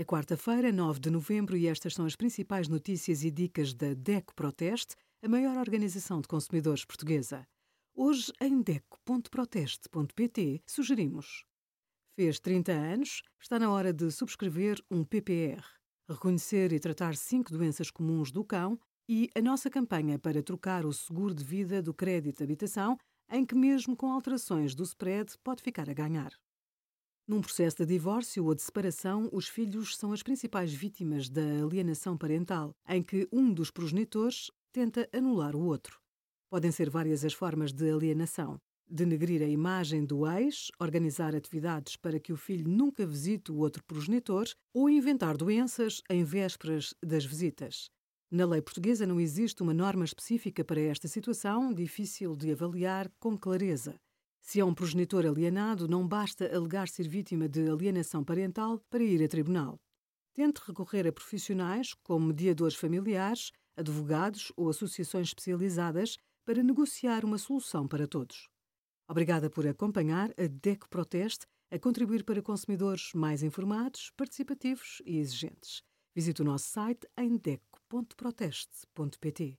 É quarta-feira, 9 de novembro, e estas são as principais notícias e dicas da DECO Proteste, a maior organização de consumidores portuguesa. Hoje, em DECO.proteste.pt, sugerimos: Fez 30 anos, está na hora de subscrever um PPR, reconhecer e tratar cinco doenças comuns do cão e a nossa campanha para trocar o seguro de vida do crédito de habitação, em que, mesmo com alterações do spread, pode ficar a ganhar. Num processo de divórcio ou de separação, os filhos são as principais vítimas da alienação parental, em que um dos progenitores tenta anular o outro. Podem ser várias as formas de alienação. Denegrir a imagem do ex, organizar atividades para que o filho nunca visite o outro progenitor ou inventar doenças em vésperas das visitas. Na lei portuguesa não existe uma norma específica para esta situação, difícil de avaliar com clareza. Se é um progenitor alienado, não basta alegar ser vítima de alienação parental para ir a tribunal. Tente recorrer a profissionais como mediadores familiares, advogados ou associações especializadas para negociar uma solução para todos. Obrigada por acompanhar a DECO Proteste a contribuir para consumidores mais informados, participativos e exigentes. Visite o nosso site em deco.proteste.pt.